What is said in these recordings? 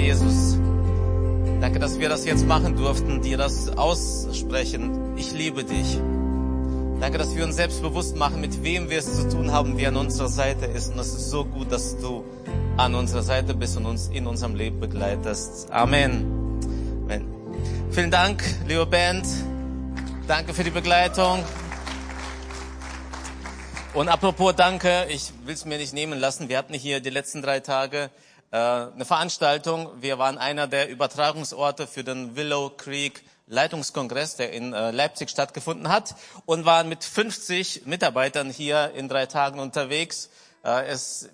Jesus. Danke, dass wir das jetzt machen durften, dir das aussprechen. Ich liebe dich. Danke, dass wir uns selbst bewusst machen, mit wem wir es zu tun haben, wer an unserer Seite ist. Und es ist so gut, dass du an unserer Seite bist und uns in unserem Leben begleitest. Amen. Amen. Vielen Dank, liebe Band. Danke für die Begleitung. Und apropos Danke, ich will es mir nicht nehmen lassen. Wir hatten hier die letzten drei Tage eine Veranstaltung. Wir waren einer der Übertragungsorte für den Willow Creek Leitungskongress, der in äh, Leipzig stattgefunden hat und waren mit 50 Mitarbeitern hier in drei Tagen unterwegs. Äh, es,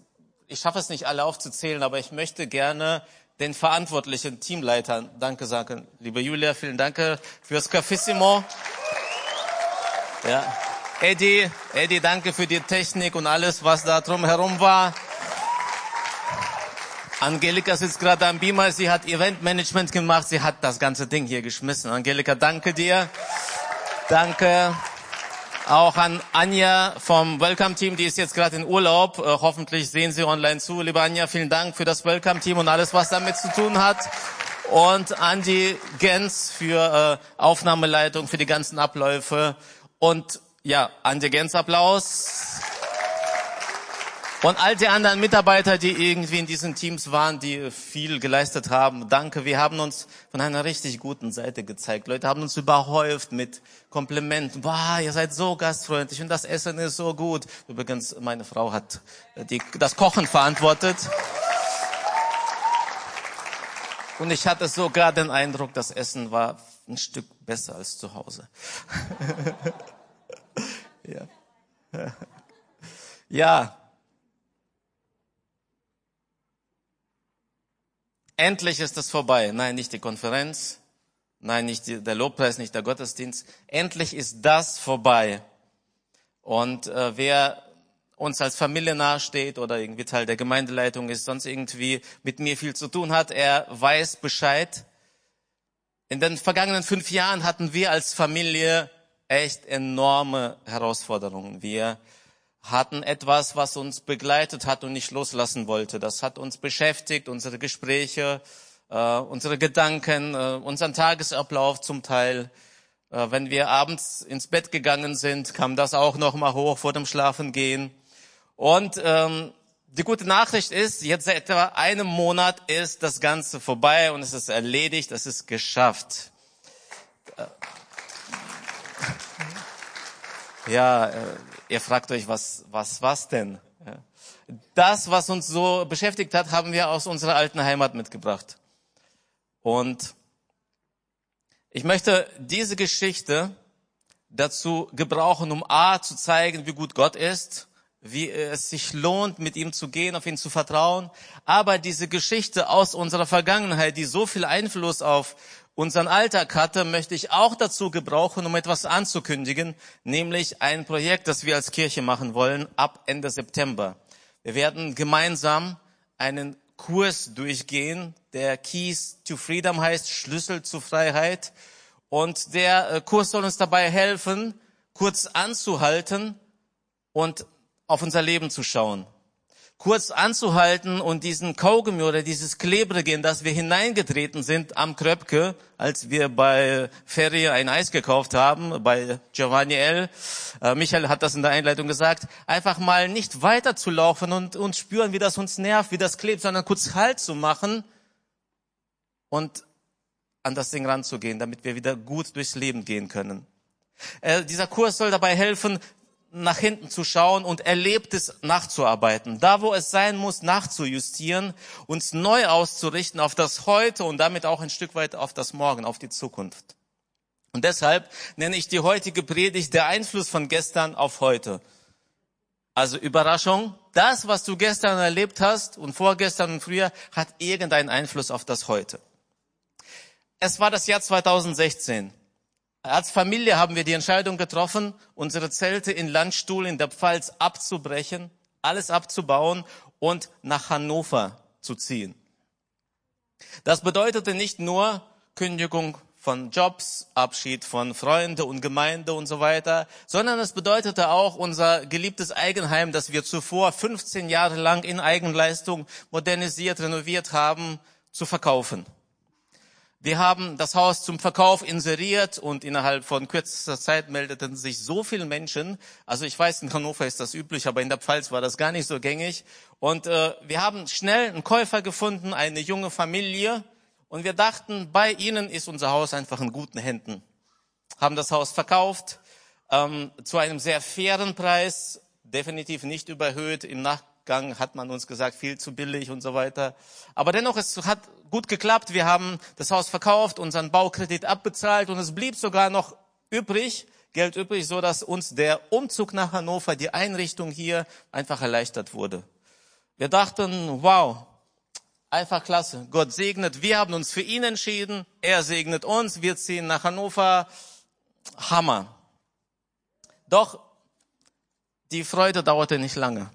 ich schaffe es nicht alle aufzuzählen, aber ich möchte gerne den verantwortlichen Teamleitern Danke sagen. Liebe Julia, vielen Dank fürs Cafissimo. Ja. Eddie, Eddie, danke für die Technik und alles, was da drumherum war. Angelika sitzt gerade am Beamer, sie hat Eventmanagement gemacht, sie hat das ganze Ding hier geschmissen. Angelika, danke dir. Danke auch an Anja vom Welcome Team, die ist jetzt gerade in Urlaub. Äh, hoffentlich sehen Sie online zu. Liebe Anja, vielen Dank für das Welcome Team und alles, was damit zu tun hat. Und Andy Gens für äh, Aufnahmeleitung, für die ganzen Abläufe. Und ja, Andi Gens Applaus. Und all die anderen Mitarbeiter, die irgendwie in diesen Teams waren, die viel geleistet haben, danke. Wir haben uns von einer richtig guten Seite gezeigt. Leute haben uns überhäuft mit Komplimenten. Wow, ihr seid so gastfreundlich und das Essen ist so gut. Übrigens, meine Frau hat die, das Kochen verantwortet. Und ich hatte sogar den Eindruck, das Essen war ein Stück besser als zu Hause. Ja. ja. Endlich ist es vorbei. Nein, nicht die Konferenz. Nein, nicht die, der Lobpreis, nicht der Gottesdienst. Endlich ist das vorbei. Und äh, wer uns als Familie nahesteht oder irgendwie Teil der Gemeindeleitung ist, sonst irgendwie mit mir viel zu tun hat, er weiß Bescheid. In den vergangenen fünf Jahren hatten wir als Familie echt enorme Herausforderungen. Wir hatten etwas, was uns begleitet hat und nicht loslassen wollte. Das hat uns beschäftigt, unsere Gespräche, äh, unsere Gedanken, äh, unseren Tagesablauf zum Teil. Äh, wenn wir abends ins Bett gegangen sind, kam das auch noch mal hoch vor dem Schlafengehen. Und ähm, die gute Nachricht ist, jetzt seit etwa einem Monat ist das Ganze vorbei und es ist erledigt, es ist geschafft. Ja, äh, ihr fragt euch, was, was, was denn? Das, was uns so beschäftigt hat, haben wir aus unserer alten Heimat mitgebracht. Und ich möchte diese Geschichte dazu gebrauchen, um A zu zeigen, wie gut Gott ist, wie es sich lohnt, mit ihm zu gehen, auf ihn zu vertrauen. Aber diese Geschichte aus unserer Vergangenheit, die so viel Einfluss auf unseren Alltag hatte, möchte ich auch dazu gebrauchen, um etwas anzukündigen, nämlich ein Projekt, das wir als Kirche machen wollen ab Ende September. Wir werden gemeinsam einen Kurs durchgehen, der Keys to Freedom heißt, Schlüssel zur Freiheit. Und der äh, Kurs soll uns dabei helfen, kurz anzuhalten und auf unser Leben zu schauen kurz anzuhalten und diesen Kaugummi oder dieses Klebrige, in das wir hineingetreten sind am Kröpke, als wir bei Ferry ein Eis gekauft haben, bei Giovanni L. Äh, Michael hat das in der Einleitung gesagt, einfach mal nicht weiterzulaufen und, und spüren, wie das uns nervt, wie das klebt, sondern kurz Halt zu machen und an das Ding ranzugehen, damit wir wieder gut durchs Leben gehen können. Äh, dieser Kurs soll dabei helfen, nach hinten zu schauen und Erlebtes nachzuarbeiten. Da, wo es sein muss, nachzujustieren, uns neu auszurichten auf das Heute und damit auch ein Stück weit auf das Morgen, auf die Zukunft. Und deshalb nenne ich die heutige Predigt der Einfluss von gestern auf heute. Also Überraschung, das, was du gestern erlebt hast und vorgestern und früher, hat irgendeinen Einfluss auf das Heute. Es war das Jahr 2016. Als Familie haben wir die Entscheidung getroffen, unsere Zelte in Landstuhl in der Pfalz abzubrechen, alles abzubauen und nach Hannover zu ziehen. Das bedeutete nicht nur Kündigung von Jobs, Abschied von Freunde und Gemeinde und so weiter, sondern es bedeutete auch unser geliebtes Eigenheim, das wir zuvor 15 Jahre lang in Eigenleistung modernisiert, renoviert haben, zu verkaufen. Wir haben das Haus zum Verkauf inseriert und innerhalb von kürzester Zeit meldeten sich so viele Menschen. Also ich weiß, in Hannover ist das üblich, aber in der Pfalz war das gar nicht so gängig. Und äh, wir haben schnell einen Käufer gefunden, eine junge Familie. Und wir dachten, bei ihnen ist unser Haus einfach in guten Händen. Haben das Haus verkauft ähm, zu einem sehr fairen Preis, definitiv nicht überhöht. Im Nachgang hat man uns gesagt, viel zu billig und so weiter. Aber dennoch, es hat gut geklappt. Wir haben das Haus verkauft, unseren Baukredit abbezahlt und es blieb sogar noch übrig, Geld übrig, so dass uns der Umzug nach Hannover, die Einrichtung hier einfach erleichtert wurde. Wir dachten, wow, einfach klasse. Gott segnet. Wir haben uns für ihn entschieden. Er segnet uns. Wir ziehen nach Hannover. Hammer. Doch die Freude dauerte nicht lange.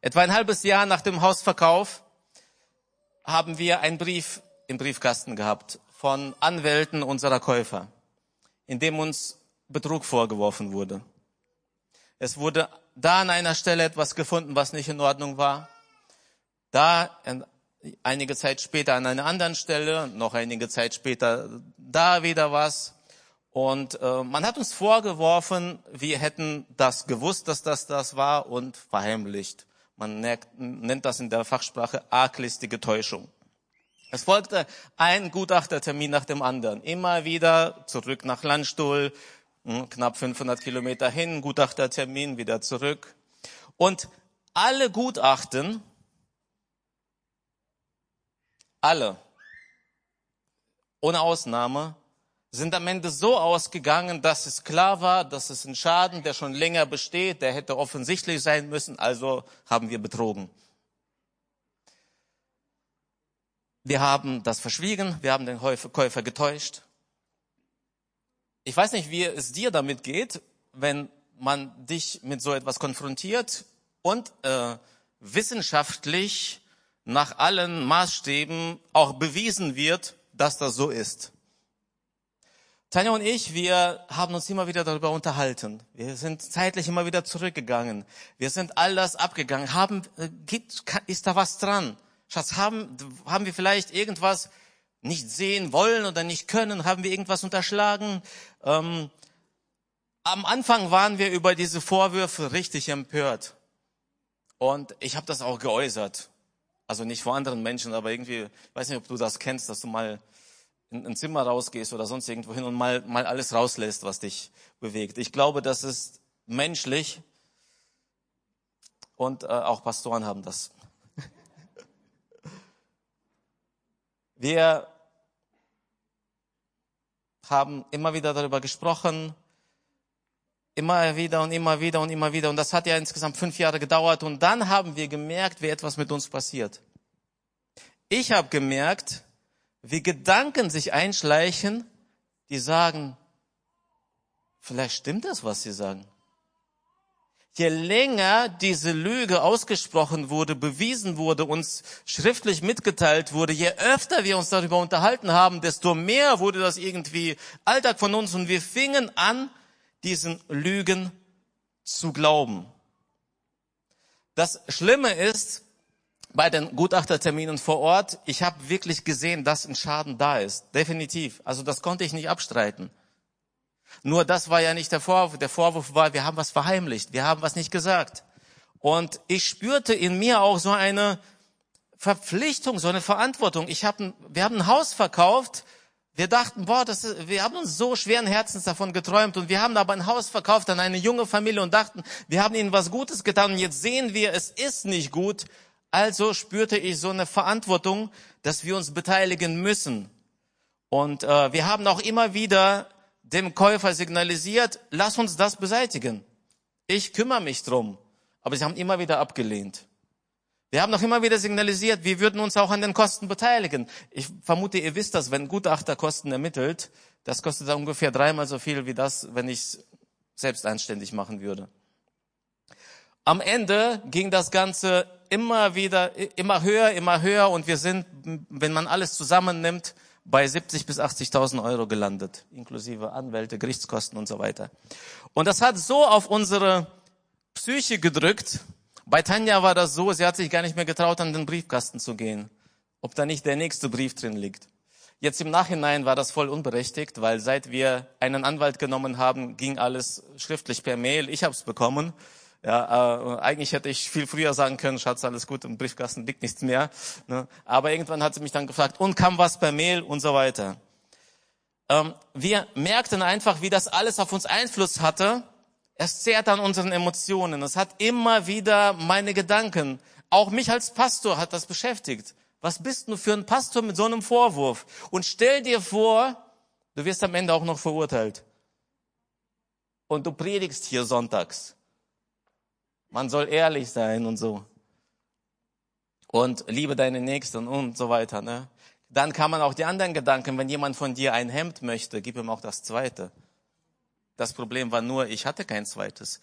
Etwa ein halbes Jahr nach dem Hausverkauf haben wir einen Brief im Briefkasten gehabt von Anwälten unserer Käufer, in dem uns Betrug vorgeworfen wurde. Es wurde da an einer Stelle etwas gefunden, was nicht in Ordnung war. Da einige Zeit später an einer anderen Stelle, noch einige Zeit später da wieder was. Und äh, man hat uns vorgeworfen, wir hätten das gewusst, dass das das war und verheimlicht. Man nennt das in der Fachsprache arglistige Täuschung. Es folgte ein Gutachtertermin nach dem anderen. Immer wieder zurück nach Landstuhl, hm, knapp 500 Kilometer hin, Gutachtertermin, wieder zurück. Und alle Gutachten, alle, ohne Ausnahme, sind am Ende so ausgegangen, dass es klar war, dass es ein Schaden, der schon länger besteht, der hätte offensichtlich sein müssen, also haben wir betrogen. Wir haben das verschwiegen, wir haben den Käufer getäuscht. Ich weiß nicht, wie es dir damit geht, wenn man dich mit so etwas konfrontiert und äh, wissenschaftlich nach allen Maßstäben auch bewiesen wird, dass das so ist. Tanja und ich, wir haben uns immer wieder darüber unterhalten. Wir sind zeitlich immer wieder zurückgegangen. Wir sind all das abgegangen. Haben, äh, gibt, ist da was dran? Schatz, haben, haben wir vielleicht irgendwas nicht sehen wollen oder nicht können? Haben wir irgendwas unterschlagen? Ähm, am Anfang waren wir über diese Vorwürfe richtig empört. Und ich habe das auch geäußert. Also nicht vor anderen Menschen, aber irgendwie, ich weiß nicht, ob du das kennst, dass du mal in ein Zimmer rausgehst oder sonst irgendwo hin und mal, mal alles rauslässt, was dich bewegt. Ich glaube, das ist menschlich und äh, auch Pastoren haben das. Wir haben immer wieder darüber gesprochen, immer wieder und immer wieder und immer wieder. Und das hat ja insgesamt fünf Jahre gedauert. Und dann haben wir gemerkt, wie etwas mit uns passiert. Ich habe gemerkt, wie Gedanken sich einschleichen, die sagen, vielleicht stimmt das, was sie sagen. Je länger diese Lüge ausgesprochen wurde, bewiesen wurde, uns schriftlich mitgeteilt wurde, je öfter wir uns darüber unterhalten haben, desto mehr wurde das irgendwie Alltag von uns und wir fingen an, diesen Lügen zu glauben. Das Schlimme ist, bei den Gutachterterminen vor Ort, ich habe wirklich gesehen, dass ein Schaden da ist. Definitiv. Also das konnte ich nicht abstreiten. Nur das war ja nicht der Vorwurf. Der Vorwurf war, wir haben was verheimlicht, wir haben was nicht gesagt. Und ich spürte in mir auch so eine Verpflichtung, so eine Verantwortung. Ich hab, wir haben ein Haus verkauft. Wir dachten, boah, das ist, wir haben uns so schweren Herzens davon geträumt und wir haben aber ein Haus verkauft an eine junge Familie und dachten, wir haben ihnen was Gutes getan und jetzt sehen wir, es ist nicht gut also spürte ich so eine Verantwortung, dass wir uns beteiligen müssen. Und äh, wir haben auch immer wieder dem Käufer signalisiert, lass uns das beseitigen. Ich kümmere mich drum. Aber sie haben immer wieder abgelehnt. Wir haben noch immer wieder signalisiert, wir würden uns auch an den Kosten beteiligen. Ich vermute, ihr wisst das, wenn Gutachter Kosten ermittelt, das kostet ungefähr dreimal so viel wie das, wenn ich es selbst anständig machen würde. Am Ende ging das Ganze immer wieder, immer höher, immer höher und wir sind, wenn man alles zusammennimmt, bei 70 bis 80.000 Euro gelandet, inklusive Anwälte, Gerichtskosten und so weiter. Und das hat so auf unsere Psyche gedrückt. Bei Tanja war das so, sie hat sich gar nicht mehr getraut, an den Briefkasten zu gehen. ob da nicht der nächste Brief drin liegt. Jetzt im Nachhinein war das voll unberechtigt, weil seit wir einen Anwalt genommen haben, ging alles schriftlich per Mail. Ich habe es bekommen. Ja, äh, eigentlich hätte ich viel früher sagen können, Schatz, alles gut, im Briefkasten liegt nichts mehr. Ne? Aber irgendwann hat sie mich dann gefragt, und kam was per Mail und so weiter. Ähm, wir merkten einfach, wie das alles auf uns Einfluss hatte. Es zehrt an unseren Emotionen. Es hat immer wieder meine Gedanken. Auch mich als Pastor hat das beschäftigt. Was bist du für ein Pastor mit so einem Vorwurf? Und stell dir vor, du wirst am Ende auch noch verurteilt. Und du predigst hier sonntags. Man soll ehrlich sein und so. Und liebe deine Nächsten und so weiter. Ne? Dann kann man auch die anderen Gedanken, wenn jemand von dir ein Hemd möchte, gib ihm auch das zweite. Das Problem war nur, ich hatte kein zweites.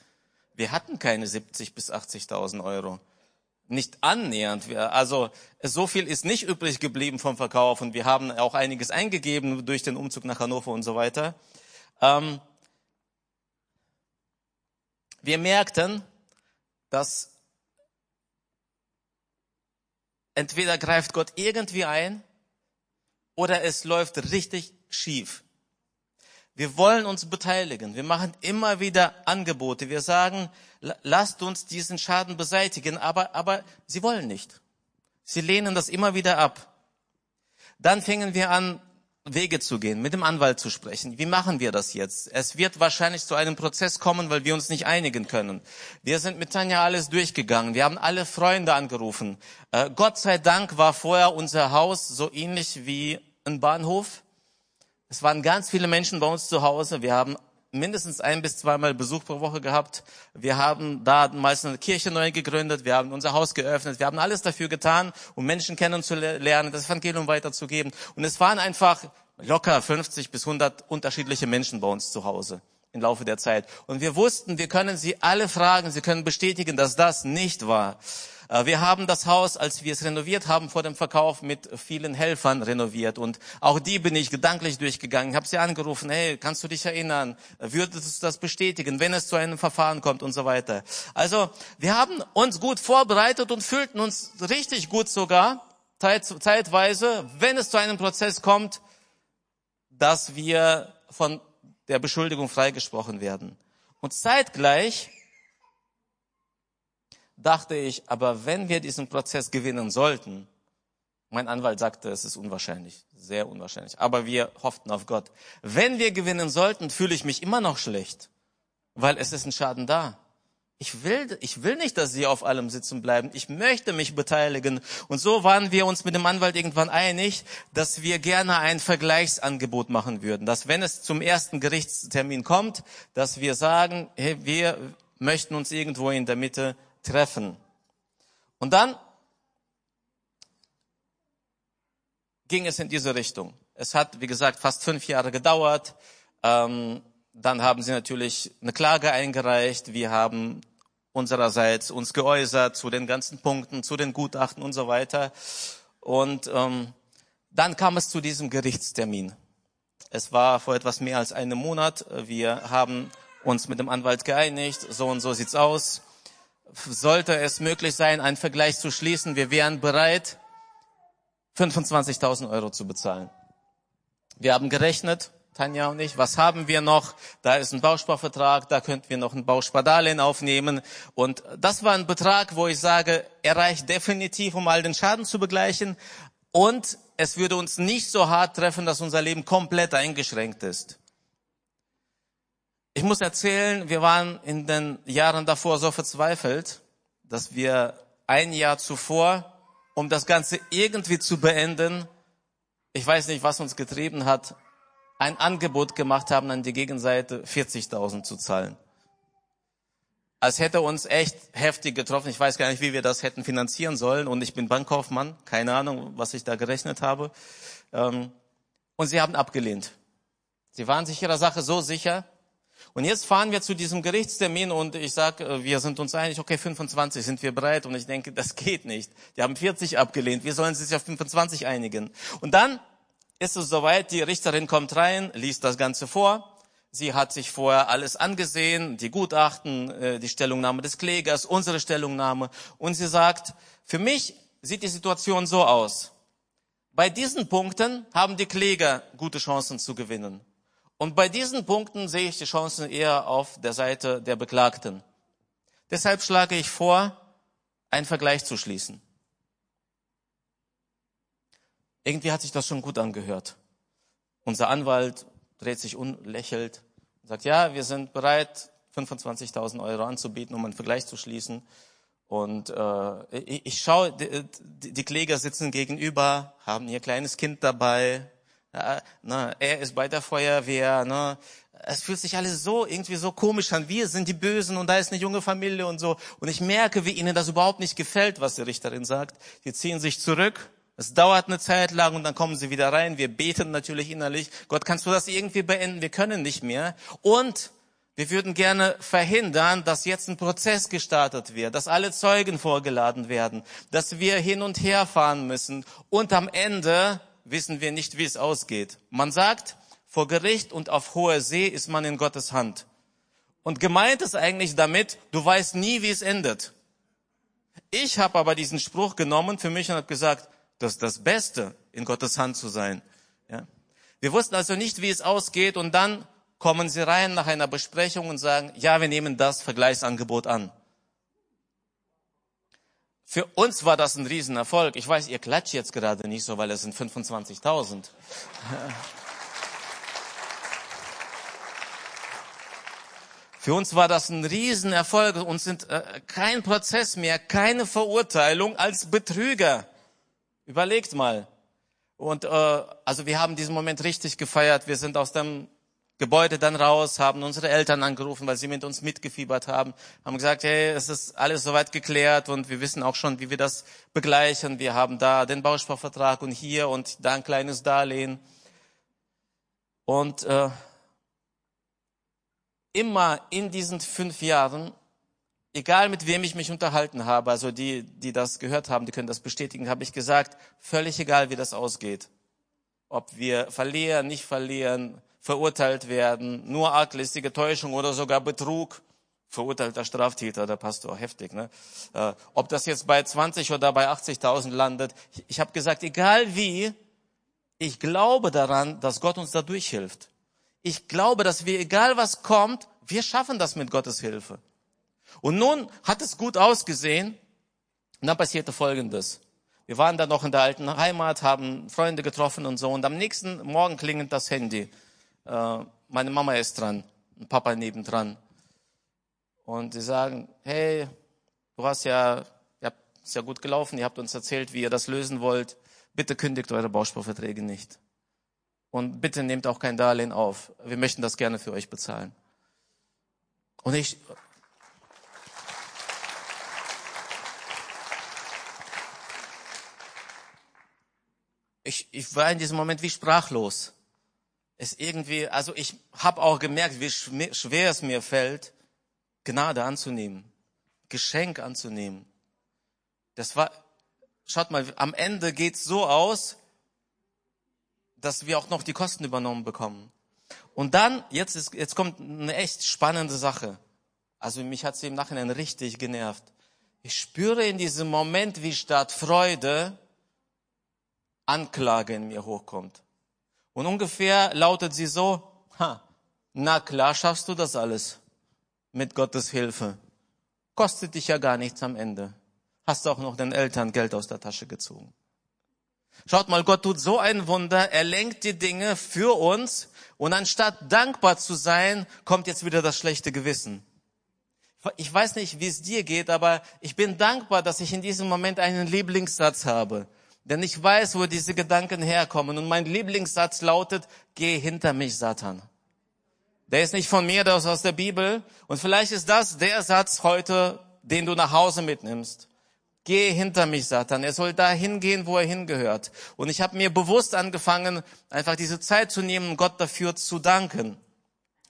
Wir hatten keine 70 bis 80.000 Euro nicht annähernd. Also so viel ist nicht übrig geblieben vom Verkauf und wir haben auch einiges eingegeben durch den Umzug nach Hannover und so weiter. Ähm, wir merkten, dass entweder greift Gott irgendwie ein oder es läuft richtig schief. Wir wollen uns beteiligen. Wir machen immer wieder Angebote. Wir sagen, lasst uns diesen Schaden beseitigen, aber, aber sie wollen nicht. Sie lehnen das immer wieder ab. Dann fingen wir an, Wege zu gehen, mit dem Anwalt zu sprechen. Wie machen wir das jetzt? Es wird wahrscheinlich zu einem Prozess kommen, weil wir uns nicht einigen können. Wir sind mit Tanja alles durchgegangen. Wir haben alle Freunde angerufen. Äh, Gott sei Dank war vorher unser Haus so ähnlich wie ein Bahnhof. Es waren ganz viele Menschen bei uns zu Hause. Wir haben mindestens ein bis zweimal Besuch pro Woche gehabt. Wir haben da meistens eine Kirche neu gegründet. Wir haben unser Haus geöffnet. Wir haben alles dafür getan, um Menschen kennenzulernen, das Evangelium weiterzugeben. Und es waren einfach locker 50 bis 100 unterschiedliche Menschen bei uns zu Hause im Laufe der Zeit. Und wir wussten, wir können sie alle fragen. Sie können bestätigen, dass das nicht war. Äh, wir haben das Haus, als wir es renoviert haben vor dem Verkauf, mit vielen Helfern renoviert. Und auch die bin ich gedanklich durchgegangen. Ich habe sie angerufen, hey, kannst du dich erinnern? Würdest du das bestätigen, wenn es zu einem Verfahren kommt und so weiter. Also wir haben uns gut vorbereitet und fühlten uns richtig gut sogar, zeitweise, wenn es zu einem Prozess kommt, dass wir von der Beschuldigung freigesprochen werden. Und zeitgleich dachte ich, aber wenn wir diesen Prozess gewinnen sollten, mein Anwalt sagte, es ist unwahrscheinlich, sehr unwahrscheinlich, aber wir hofften auf Gott. Wenn wir gewinnen sollten, fühle ich mich immer noch schlecht, weil es ist ein Schaden da. Ich will, ich will nicht, dass sie auf allem sitzen bleiben. Ich möchte mich beteiligen. Und so waren wir uns mit dem Anwalt irgendwann einig, dass wir gerne ein Vergleichsangebot machen würden. Dass wenn es zum ersten Gerichtstermin kommt, dass wir sagen, hey, wir möchten uns irgendwo in der Mitte treffen. Und dann ging es in diese Richtung. Es hat, wie gesagt, fast fünf Jahre gedauert. Ähm, dann haben sie natürlich eine Klage eingereicht. Wir haben unsererseits uns geäußert zu den ganzen Punkten, zu den Gutachten und so weiter. Und ähm, dann kam es zu diesem Gerichtstermin. Es war vor etwas mehr als einem Monat. Wir haben uns mit dem Anwalt geeinigt. So und so sieht's aus sollte es möglich sein, einen Vergleich zu schließen, wir wären bereit, 25.000 Euro zu bezahlen. Wir haben gerechnet, Tanja und ich, was haben wir noch? Da ist ein Bausparvertrag, da könnten wir noch ein Bauspardarlehen aufnehmen. Und das war ein Betrag, wo ich sage, er reicht definitiv, um all den Schaden zu begleichen. Und es würde uns nicht so hart treffen, dass unser Leben komplett eingeschränkt ist. Ich muss erzählen, wir waren in den Jahren davor so verzweifelt, dass wir ein Jahr zuvor, um das Ganze irgendwie zu beenden, ich weiß nicht, was uns getrieben hat, ein Angebot gemacht haben, an die Gegenseite 40.000 zu zahlen. Als hätte uns echt heftig getroffen. Ich weiß gar nicht, wie wir das hätten finanzieren sollen. Und ich bin Bankkaufmann. Keine Ahnung, was ich da gerechnet habe. Ähm, und sie haben abgelehnt. Sie waren sich ihrer Sache so sicher, und jetzt fahren wir zu diesem Gerichtstermin und ich sage, äh, wir sind uns einig, okay, 25 sind wir bereit. Und ich denke, das geht nicht. Die haben 40 abgelehnt. Wir sollen sich auf 25 einigen. Und dann ist es soweit, die Richterin kommt rein, liest das Ganze vor. Sie hat sich vorher alles angesehen, die Gutachten, äh, die Stellungnahme des Klägers, unsere Stellungnahme. Und sie sagt, für mich sieht die Situation so aus. Bei diesen Punkten haben die Kläger gute Chancen zu gewinnen. Und bei diesen Punkten sehe ich die Chancen eher auf der Seite der Beklagten. Deshalb schlage ich vor, einen Vergleich zu schließen. Irgendwie hat sich das schon gut angehört. Unser Anwalt dreht sich und lächelt und sagt, ja, wir sind bereit, 25.000 Euro anzubieten, um einen Vergleich zu schließen. Und äh, ich, ich schaue, die, die Kläger sitzen gegenüber, haben ihr kleines Kind dabei. Ne, er ist bei der Feuerwehr. Ne. Es fühlt sich alles so irgendwie so komisch an. Wir sind die Bösen und da ist eine junge Familie und so. Und ich merke, wie ihnen das überhaupt nicht gefällt, was die Richterin sagt. Die ziehen sich zurück. Es dauert eine Zeit lang und dann kommen sie wieder rein. Wir beten natürlich innerlich. Gott, kannst du das irgendwie beenden? Wir können nicht mehr. Und wir würden gerne verhindern, dass jetzt ein Prozess gestartet wird, dass alle Zeugen vorgeladen werden, dass wir hin und her fahren müssen und am Ende wissen wir nicht, wie es ausgeht. Man sagt, vor Gericht und auf hoher See ist man in Gottes Hand. Und gemeint ist eigentlich damit, du weißt nie, wie es endet. Ich habe aber diesen Spruch genommen für mich und habe gesagt, das ist das Beste, in Gottes Hand zu sein. Ja? Wir wussten also nicht, wie es ausgeht und dann kommen sie rein nach einer Besprechung und sagen, ja, wir nehmen das Vergleichsangebot an. Für uns war das ein Riesenerfolg. Ich weiß, ihr klatscht jetzt gerade nicht so, weil es sind 25.000. Für uns war das ein Riesenerfolg. Uns sind äh, kein Prozess mehr, keine Verurteilung als Betrüger. Überlegt mal. Und äh, also wir haben diesen Moment richtig gefeiert. Wir sind aus dem Gebäude dann raus, haben unsere Eltern angerufen, weil sie mit uns mitgefiebert haben, haben gesagt, hey, es ist alles soweit geklärt und wir wissen auch schon, wie wir das begleichen. Wir haben da den Bausparvertrag und hier und da ein kleines Darlehen. Und äh, immer in diesen fünf Jahren, egal mit wem ich mich unterhalten habe, also die, die das gehört haben, die können das bestätigen, habe ich gesagt, völlig egal, wie das ausgeht. Ob wir verlieren, nicht verlieren, verurteilt werden, nur arglistige Täuschung oder sogar Betrug, verurteilter Straftäter, der Pastor, heftig. Ne? Äh, ob das jetzt bei 20 oder bei 80.000 landet, ich, ich habe gesagt, egal wie, ich glaube daran, dass Gott uns da durchhilft. Ich glaube, dass wir, egal was kommt, wir schaffen das mit Gottes Hilfe. Und nun hat es gut ausgesehen, und dann passierte Folgendes. Wir waren dann noch in der alten Heimat, haben Freunde getroffen und so, und am nächsten Morgen klingelt das Handy meine Mama ist dran, und Papa nebendran. Und sie sagen, hey, du hast ja, ja, ist ja gut gelaufen, ihr habt uns erzählt, wie ihr das lösen wollt. Bitte kündigt eure Bausparverträge nicht. Und bitte nehmt auch kein Darlehen auf. Wir möchten das gerne für euch bezahlen. Und ich, ich, ich war in diesem Moment wie sprachlos es irgendwie, also ich habe auch gemerkt, wie schwer es mir fällt, Gnade anzunehmen, Geschenk anzunehmen. Das war, schaut mal, am Ende geht's so aus, dass wir auch noch die Kosten übernommen bekommen. Und dann, jetzt, ist, jetzt kommt eine echt spannende Sache. Also mich hat sie im Nachhinein richtig genervt. Ich spüre in diesem Moment, wie statt Freude Anklage in mir hochkommt. Und ungefähr lautet sie so, ha, na klar schaffst du das alles mit Gottes Hilfe. Kostet dich ja gar nichts am Ende. Hast auch noch den Eltern Geld aus der Tasche gezogen. Schaut mal, Gott tut so ein Wunder, er lenkt die Dinge für uns und anstatt dankbar zu sein, kommt jetzt wieder das schlechte Gewissen. Ich weiß nicht, wie es dir geht, aber ich bin dankbar, dass ich in diesem Moment einen Lieblingssatz habe. Denn ich weiß, wo diese Gedanken herkommen. Und mein Lieblingssatz lautet, geh hinter mich, Satan. Der ist nicht von mir, der ist aus der Bibel. Und vielleicht ist das der Satz heute, den du nach Hause mitnimmst. Geh hinter mich, Satan. Er soll da hingehen, wo er hingehört. Und ich habe mir bewusst angefangen, einfach diese Zeit zu nehmen, Gott dafür zu danken,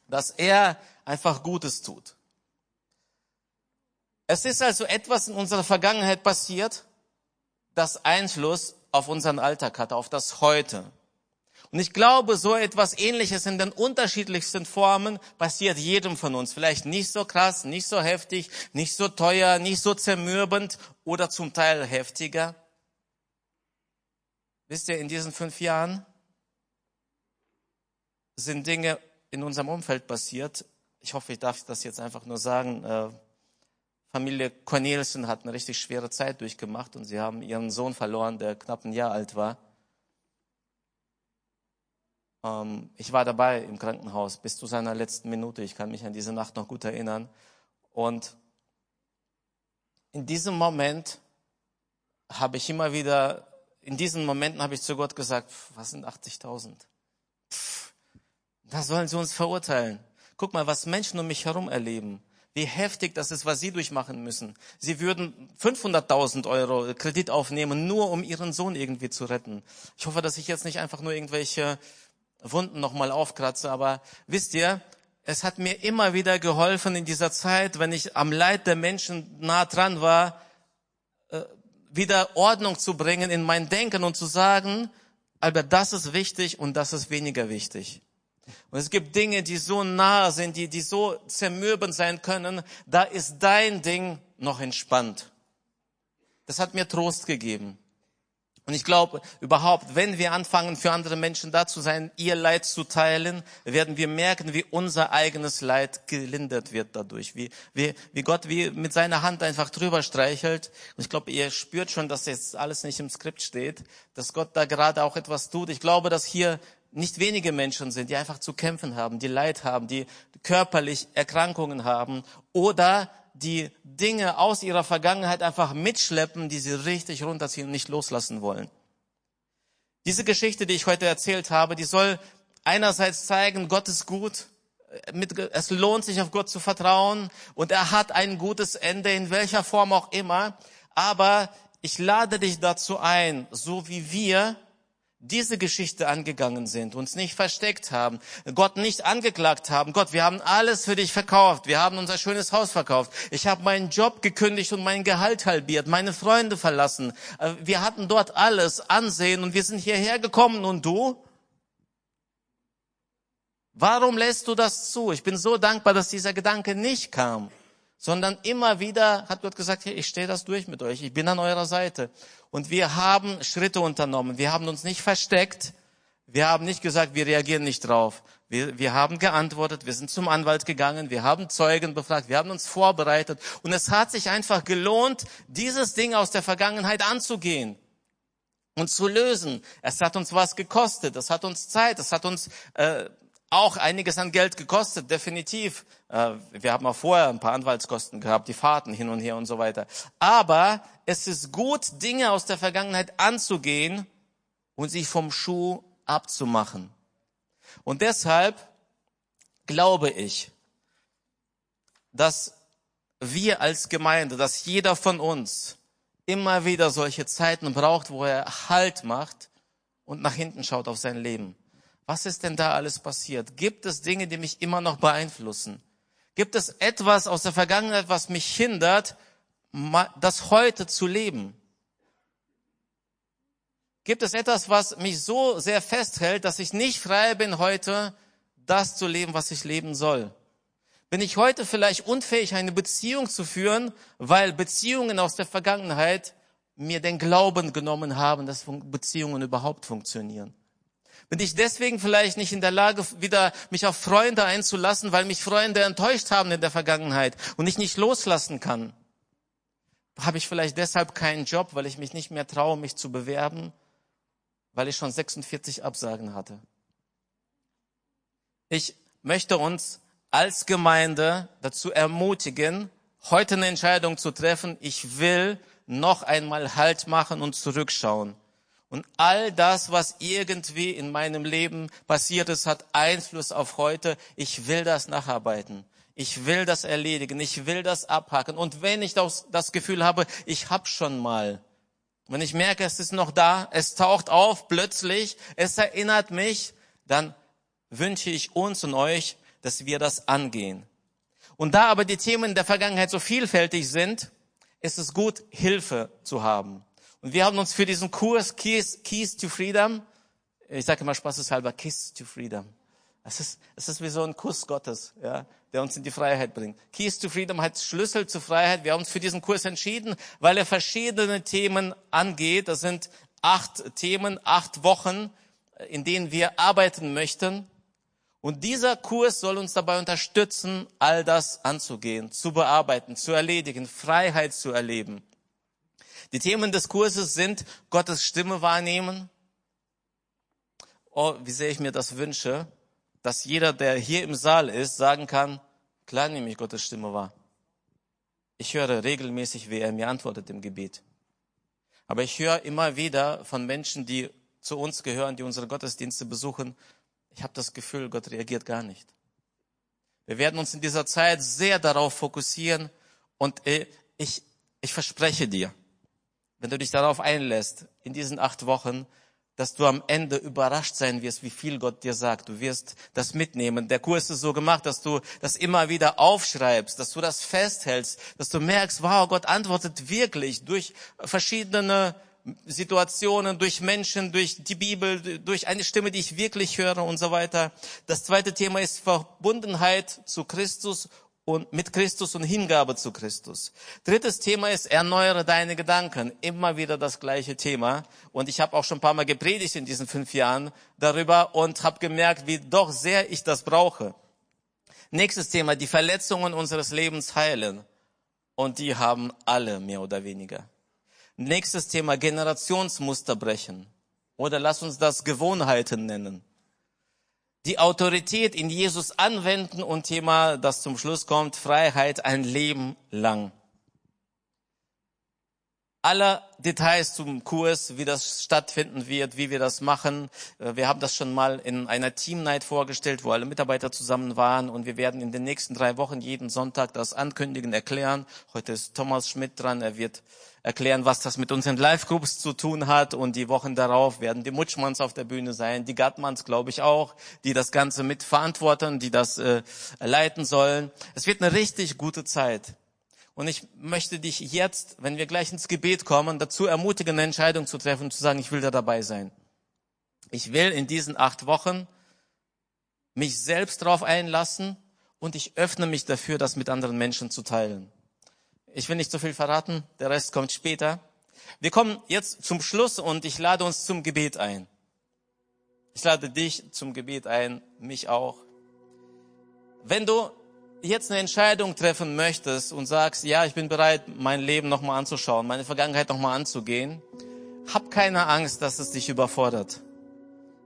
dass er einfach Gutes tut. Es ist also etwas in unserer Vergangenheit passiert, das Einfluss auf unseren Alltag hat, auf das Heute. Und ich glaube, so etwas Ähnliches in den unterschiedlichsten Formen passiert jedem von uns. Vielleicht nicht so krass, nicht so heftig, nicht so teuer, nicht so zermürbend oder zum Teil heftiger. wisst ihr, in diesen fünf Jahren sind Dinge in unserem Umfeld passiert. Ich hoffe, ich darf das jetzt einfach nur sagen. Familie Cornelissen hat eine richtig schwere Zeit durchgemacht und sie haben ihren Sohn verloren, der knapp ein Jahr alt war. Ähm, ich war dabei im Krankenhaus bis zu seiner letzten Minute. Ich kann mich an diese Nacht noch gut erinnern. Und in diesem Moment habe ich immer wieder, in diesen Momenten habe ich zu Gott gesagt, was sind 80.000? Da sollen sie uns verurteilen. Guck mal, was Menschen um mich herum erleben. Wie heftig das ist, was sie durchmachen müssen. Sie würden 500.000 Euro Kredit aufnehmen, nur um ihren Sohn irgendwie zu retten. Ich hoffe, dass ich jetzt nicht einfach nur irgendwelche Wunden nochmal aufkratze, aber wisst ihr, es hat mir immer wieder geholfen in dieser Zeit, wenn ich am Leid der Menschen nah dran war, äh, wieder Ordnung zu bringen in mein Denken und zu sagen, aber das ist wichtig und das ist weniger wichtig. Und es gibt Dinge, die so nah sind, die, die so zermürbend sein können, da ist dein Ding noch entspannt. Das hat mir Trost gegeben. Und ich glaube, überhaupt, wenn wir anfangen, für andere Menschen da zu sein, ihr Leid zu teilen, werden wir merken, wie unser eigenes Leid gelindert wird dadurch, wie, wie, wie Gott wie mit seiner Hand einfach drüber streichelt. Und ich glaube, ihr spürt schon, dass jetzt alles nicht im Skript steht, dass Gott da gerade auch etwas tut. Ich glaube, dass hier nicht wenige Menschen sind, die einfach zu kämpfen haben, die Leid haben, die körperlich Erkrankungen haben oder die Dinge aus ihrer Vergangenheit einfach mitschleppen, die sie richtig runterziehen und nicht loslassen wollen. Diese Geschichte, die ich heute erzählt habe, die soll einerseits zeigen, Gott ist gut, es lohnt sich auf Gott zu vertrauen und er hat ein gutes Ende, in welcher Form auch immer. Aber ich lade dich dazu ein, so wie wir diese Geschichte angegangen sind, uns nicht versteckt haben, Gott nicht angeklagt haben. Gott, wir haben alles für dich verkauft. Wir haben unser schönes Haus verkauft. Ich habe meinen Job gekündigt und mein Gehalt halbiert, meine Freunde verlassen. Äh, wir hatten dort alles Ansehen und wir sind hierher gekommen und du? Warum lässt du das zu? Ich bin so dankbar, dass dieser Gedanke nicht kam sondern immer wieder hat Gott gesagt, hey, ich stehe das durch mit euch, ich bin an eurer Seite. Und wir haben Schritte unternommen, wir haben uns nicht versteckt, wir haben nicht gesagt, wir reagieren nicht drauf. Wir, wir haben geantwortet, wir sind zum Anwalt gegangen, wir haben Zeugen befragt, wir haben uns vorbereitet. Und es hat sich einfach gelohnt, dieses Ding aus der Vergangenheit anzugehen und zu lösen. Es hat uns was gekostet, es hat uns Zeit, es hat uns äh, auch einiges an Geld gekostet, definitiv. Äh, wir haben auch vorher ein paar Anwaltskosten gehabt, die Fahrten hin und her und so weiter. Aber es ist gut, Dinge aus der Vergangenheit anzugehen und sich vom Schuh abzumachen. Und deshalb glaube ich, dass wir als Gemeinde, dass jeder von uns immer wieder solche Zeiten braucht, wo er Halt macht und nach hinten schaut auf sein Leben. Was ist denn da alles passiert? Gibt es Dinge, die mich immer noch beeinflussen? Gibt es etwas aus der Vergangenheit, was mich hindert, das heute zu leben? Gibt es etwas, was mich so sehr festhält, dass ich nicht frei bin, heute das zu leben, was ich leben soll? Bin ich heute vielleicht unfähig, eine Beziehung zu führen, weil Beziehungen aus der Vergangenheit mir den Glauben genommen haben, dass Beziehungen überhaupt funktionieren? Bin ich deswegen vielleicht nicht in der Lage, wieder mich auf Freunde einzulassen, weil mich Freunde enttäuscht haben in der Vergangenheit und ich nicht loslassen kann? Habe ich vielleicht deshalb keinen Job, weil ich mich nicht mehr traue, mich zu bewerben, weil ich schon 46 Absagen hatte? Ich möchte uns als Gemeinde dazu ermutigen, heute eine Entscheidung zu treffen. Ich will noch einmal Halt machen und zurückschauen. Und all das, was irgendwie in meinem Leben passiert ist, hat Einfluss auf heute. Ich will das nacharbeiten. Ich will das erledigen. Ich will das abhaken. Und wenn ich das, das Gefühl habe, ich hab schon mal, wenn ich merke, es ist noch da, es taucht auf plötzlich, es erinnert mich, dann wünsche ich uns und euch, dass wir das angehen. Und da aber die Themen der Vergangenheit so vielfältig sind, ist es gut, Hilfe zu haben. Und wir haben uns für diesen Kurs Keys, Keys to Freedom, ich sage immer spaßeshalber Kiss to Freedom. Es ist, es ist wie so ein Kuss Gottes, ja, der uns in die Freiheit bringt. Keys to Freedom heißt Schlüssel zur Freiheit. Wir haben uns für diesen Kurs entschieden, weil er verschiedene Themen angeht. Das sind acht Themen, acht Wochen, in denen wir arbeiten möchten. Und dieser Kurs soll uns dabei unterstützen, all das anzugehen, zu bearbeiten, zu erledigen, Freiheit zu erleben. Die Themen des Kurses sind Gottes Stimme wahrnehmen. Oh, wie sehr ich mir das wünsche, dass jeder, der hier im Saal ist, sagen kann, klar nehme ich Gottes Stimme wahr. Ich höre regelmäßig, wie er mir antwortet im Gebet. Aber ich höre immer wieder von Menschen, die zu uns gehören, die unsere Gottesdienste besuchen, ich habe das Gefühl, Gott reagiert gar nicht. Wir werden uns in dieser Zeit sehr darauf fokussieren und äh, ich, ich verspreche dir, wenn du dich darauf einlässt, in diesen acht Wochen, dass du am Ende überrascht sein wirst, wie viel Gott dir sagt. Du wirst das mitnehmen. Der Kurs ist so gemacht, dass du das immer wieder aufschreibst, dass du das festhältst, dass du merkst, wow, Gott antwortet wirklich durch verschiedene Situationen, durch Menschen, durch die Bibel, durch eine Stimme, die ich wirklich höre und so weiter. Das zweite Thema ist Verbundenheit zu Christus und mit Christus und Hingabe zu Christus. Drittes Thema ist, erneuere deine Gedanken. Immer wieder das gleiche Thema. Und ich habe auch schon ein paar Mal gepredigt in diesen fünf Jahren darüber und habe gemerkt, wie doch sehr ich das brauche. Nächstes Thema, die Verletzungen unseres Lebens heilen. Und die haben alle mehr oder weniger. Nächstes Thema, Generationsmuster brechen. Oder lass uns das Gewohnheiten nennen die Autorität in Jesus anwenden und Thema, das zum Schluss kommt, Freiheit ein Leben lang. Alle Details zum Kurs, wie das stattfinden wird, wie wir das machen. Äh, wir haben das schon mal in einer Team Night vorgestellt, wo alle Mitarbeiter zusammen waren und wir werden in den nächsten drei Wochen jeden Sonntag das ankündigen, erklären. Heute ist Thomas Schmidt dran, er wird erklären, was das mit unseren Live-Groups zu tun hat. Und die Wochen darauf werden die Mutschmanns auf der Bühne sein, die Gattmanns, glaube ich, auch, die das Ganze mit verantworten, die das äh, leiten sollen. Es wird eine richtig gute Zeit. Und ich möchte dich jetzt, wenn wir gleich ins Gebet kommen, dazu ermutigen, eine Entscheidung zu treffen und zu sagen, ich will da dabei sein. Ich will in diesen acht Wochen mich selbst darauf einlassen und ich öffne mich dafür, das mit anderen Menschen zu teilen. Ich will nicht so viel verraten, der Rest kommt später. Wir kommen jetzt zum Schluss und ich lade uns zum Gebet ein. Ich lade dich zum Gebet ein, mich auch. Wenn du jetzt eine Entscheidung treffen möchtest und sagst, ja, ich bin bereit, mein Leben nochmal anzuschauen, meine Vergangenheit nochmal anzugehen, hab keine Angst, dass es dich überfordert.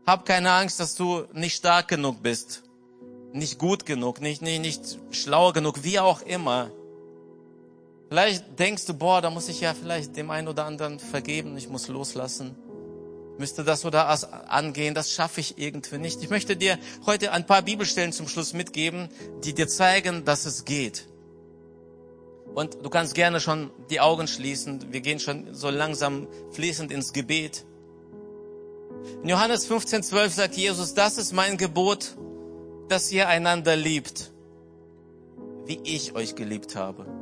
Hab keine Angst, dass du nicht stark genug bist, nicht gut genug, nicht, nicht, nicht schlau genug, wie auch immer. Vielleicht denkst du, boah, da muss ich ja vielleicht dem einen oder anderen vergeben, ich muss loslassen. Müsste das oder das angehen, das schaffe ich irgendwie nicht. Ich möchte dir heute ein paar Bibelstellen zum Schluss mitgeben, die dir zeigen, dass es geht. Und du kannst gerne schon die Augen schließen. Wir gehen schon so langsam fließend ins Gebet. In Johannes 15, 12 sagt Jesus, das ist mein Gebot, dass ihr einander liebt, wie ich euch geliebt habe.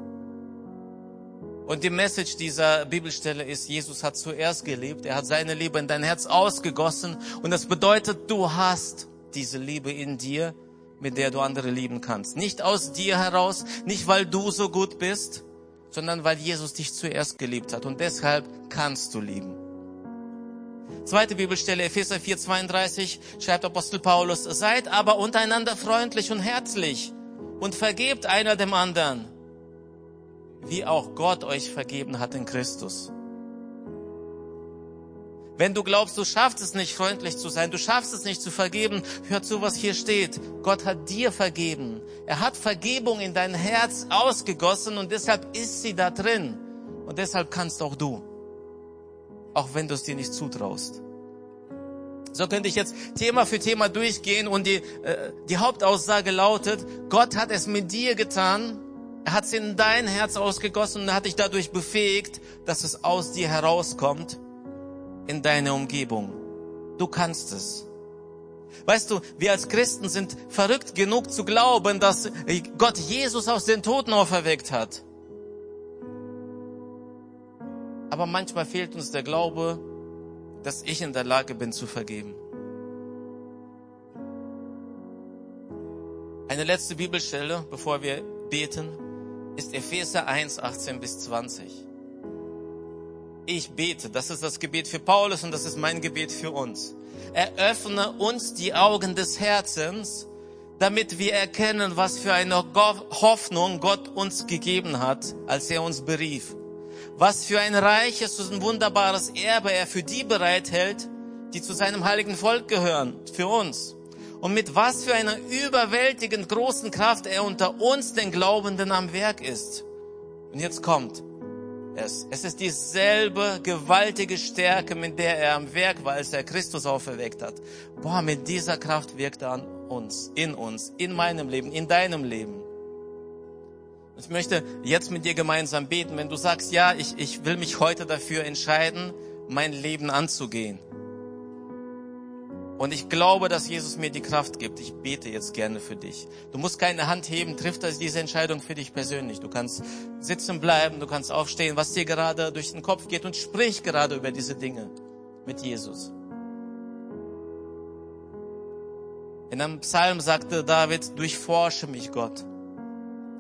Und die Message dieser Bibelstelle ist, Jesus hat zuerst geliebt, er hat seine Liebe in dein Herz ausgegossen und das bedeutet, du hast diese Liebe in dir, mit der du andere lieben kannst. Nicht aus dir heraus, nicht weil du so gut bist, sondern weil Jesus dich zuerst geliebt hat und deshalb kannst du lieben. Zweite Bibelstelle, Epheser 4, 32, schreibt Apostel Paulus, seid aber untereinander freundlich und herzlich und vergebt einer dem anderen wie auch Gott euch vergeben hat in Christus. Wenn du glaubst, du schaffst es nicht, freundlich zu sein, du schaffst es nicht zu vergeben, hör zu, was hier steht. Gott hat dir vergeben. Er hat Vergebung in dein Herz ausgegossen und deshalb ist sie da drin. Und deshalb kannst auch du. Auch wenn du es dir nicht zutraust. So könnte ich jetzt Thema für Thema durchgehen und die, äh, die Hauptaussage lautet, Gott hat es mit dir getan er hat es in dein Herz ausgegossen und hat dich dadurch befähigt, dass es aus dir herauskommt in deine Umgebung. Du kannst es. Weißt du, wir als Christen sind verrückt genug zu glauben, dass Gott Jesus aus den Toten auferweckt hat. Aber manchmal fehlt uns der Glaube, dass ich in der Lage bin zu vergeben. Eine letzte Bibelstelle, bevor wir beten ist Epheser 1, 18 bis 20. ich bete, das ist das Gebet für Paulus und das ist mein Gebet für uns. Eröffne uns die Augen des Herzens, damit wir erkennen, was für eine Hoffnung Gott uns gegeben hat, als er uns berief. Was für ein reiches und wunderbares Erbe er für die bereithält, die zu seinem heiligen Volk gehören, für uns. Und mit was für einer überwältigend großen Kraft er unter uns, den Glaubenden, am Werk ist. Und jetzt kommt es. Es ist dieselbe gewaltige Stärke, mit der er am Werk war, als er Christus auferweckt hat. Boah, mit dieser Kraft wirkt er an uns, in uns, in meinem Leben, in deinem Leben. Ich möchte jetzt mit dir gemeinsam beten, wenn du sagst, ja, ich, ich will mich heute dafür entscheiden, mein Leben anzugehen. Und ich glaube, dass Jesus mir die Kraft gibt. Ich bete jetzt gerne für dich. Du musst keine Hand heben, trifft das diese Entscheidung für dich persönlich. Du kannst sitzen bleiben, du kannst aufstehen, was dir gerade durch den Kopf geht und sprich gerade über diese Dinge mit Jesus. In einem Psalm sagte David, durchforsche mich Gott.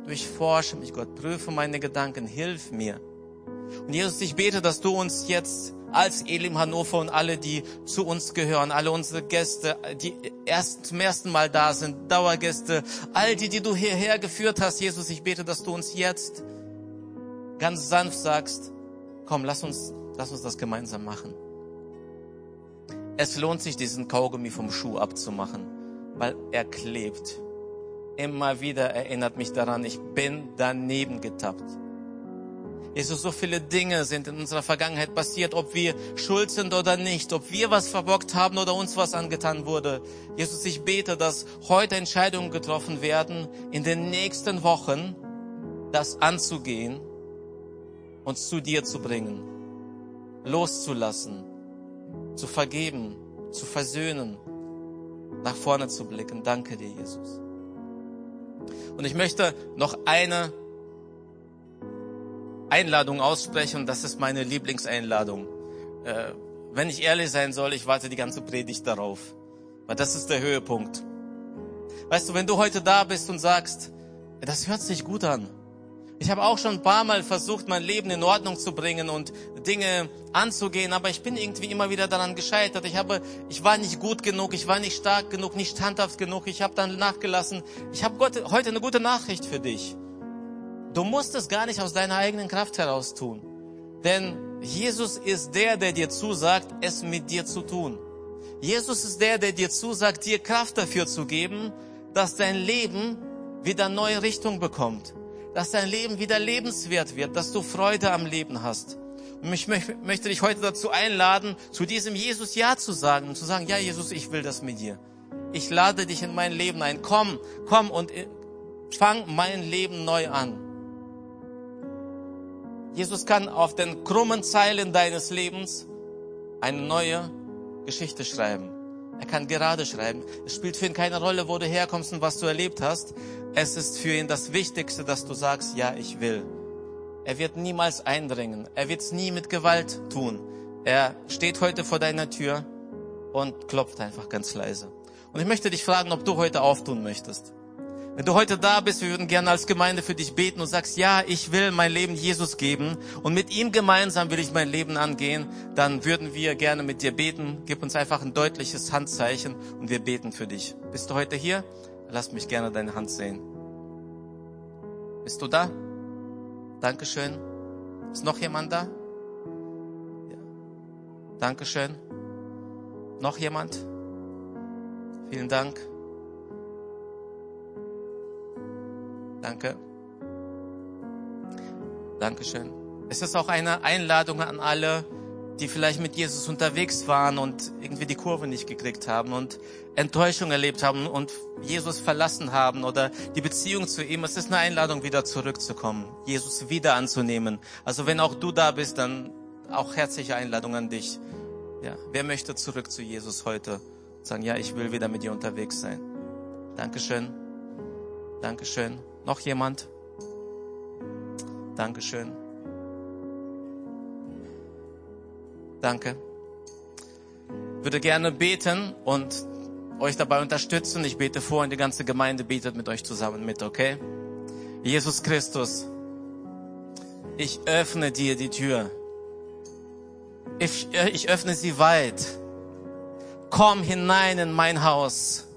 Durchforsche mich Gott, prüfe meine Gedanken, hilf mir. Und Jesus, ich bete, dass du uns jetzt als Elim Hannover und alle, die zu uns gehören, alle unsere Gäste, die erst zum ersten Mal da sind, Dauergäste, all die, die du hierher geführt hast, Jesus, ich bete, dass du uns jetzt ganz sanft sagst, komm, lass uns, lass uns das gemeinsam machen. Es lohnt sich, diesen Kaugummi vom Schuh abzumachen weil er klebt. Immer wieder erinnert mich daran, ich bin daneben getappt. Jesus, so viele Dinge sind in unserer Vergangenheit passiert, ob wir schuld sind oder nicht, ob wir was verbockt haben oder uns was angetan wurde. Jesus, ich bete, dass heute Entscheidungen getroffen werden, in den nächsten Wochen das anzugehen, uns zu dir zu bringen, loszulassen, zu vergeben, zu versöhnen, nach vorne zu blicken. Danke dir, Jesus. Und ich möchte noch eine Einladung aussprechen. Das ist meine Lieblingseinladung. Äh, wenn ich ehrlich sein soll, ich warte die ganze Predigt darauf. Weil das ist der Höhepunkt. Weißt du, wenn du heute da bist und sagst, das hört sich gut an. Ich habe auch schon ein paar Mal versucht, mein Leben in Ordnung zu bringen und Dinge anzugehen, aber ich bin irgendwie immer wieder daran gescheitert. Ich habe, ich war nicht gut genug, ich war nicht stark genug, nicht standhaft genug. Ich habe dann nachgelassen. Ich habe heute eine gute Nachricht für dich. Du musst es gar nicht aus deiner eigenen Kraft heraus tun, denn Jesus ist der, der dir zusagt, es mit dir zu tun. Jesus ist der, der dir zusagt, dir Kraft dafür zu geben, dass dein Leben wieder neue Richtung bekommt dass dein Leben wieder lebenswert wird, dass du Freude am Leben hast. Und ich möchte dich heute dazu einladen, zu diesem Jesus Ja zu sagen und zu sagen, ja Jesus, ich will das mit dir. Ich lade dich in mein Leben ein. Komm, komm und äh, fang mein Leben neu an. Jesus kann auf den krummen Zeilen deines Lebens eine neue Geschichte schreiben. Er kann gerade schreiben. Es spielt für ihn keine Rolle, wo du herkommst und was du erlebt hast. Es ist für ihn das Wichtigste, dass du sagst, ja, ich will. Er wird niemals eindringen. Er wird es nie mit Gewalt tun. Er steht heute vor deiner Tür und klopft einfach ganz leise. Und ich möchte dich fragen, ob du heute auftun möchtest. Wenn du heute da bist, wir würden gerne als Gemeinde für dich beten und sagst, ja, ich will mein Leben Jesus geben und mit ihm gemeinsam will ich mein Leben angehen, dann würden wir gerne mit dir beten. Gib uns einfach ein deutliches Handzeichen und wir beten für dich. Bist du heute hier? Lass mich gerne deine Hand sehen. Bist du da? Dankeschön. Ist noch jemand da? Ja. Dankeschön. Noch jemand? Vielen Dank. Danke. Dankeschön. Es ist auch eine Einladung an alle, die vielleicht mit Jesus unterwegs waren und irgendwie die Kurve nicht gekriegt haben und Enttäuschung erlebt haben und Jesus verlassen haben oder die Beziehung zu ihm. Es ist eine Einladung, wieder zurückzukommen, Jesus wieder anzunehmen. Also wenn auch du da bist, dann auch herzliche Einladung an dich. Ja, wer möchte zurück zu Jesus heute? Sagen, ja, ich will wieder mit dir unterwegs sein. Dankeschön. Dankeschön. Noch jemand? Dankeschön. Danke. Würde gerne beten und euch dabei unterstützen. Ich bete vor und die ganze Gemeinde betet mit euch zusammen mit, okay? Jesus Christus, ich öffne dir die Tür Ich, ich öffne sie weit. Komm hinein in mein Haus.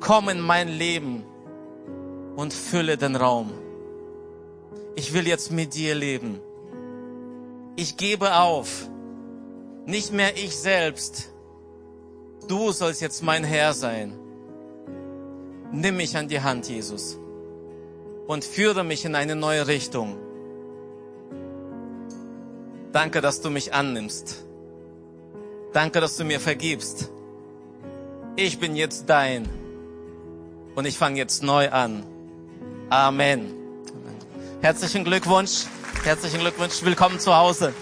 Komm in mein Leben und fülle den Raum. Ich will jetzt mit dir leben. Ich gebe auf. Nicht mehr ich selbst. Du sollst jetzt mein Herr sein. Nimm mich an die Hand, Jesus, und führe mich in eine neue Richtung. Danke, dass du mich annimmst. Danke, dass du mir vergibst. Ich bin jetzt dein und ich fange jetzt neu an. Amen. Herzlichen Glückwunsch. Herzlichen Glückwunsch. Willkommen zu Hause.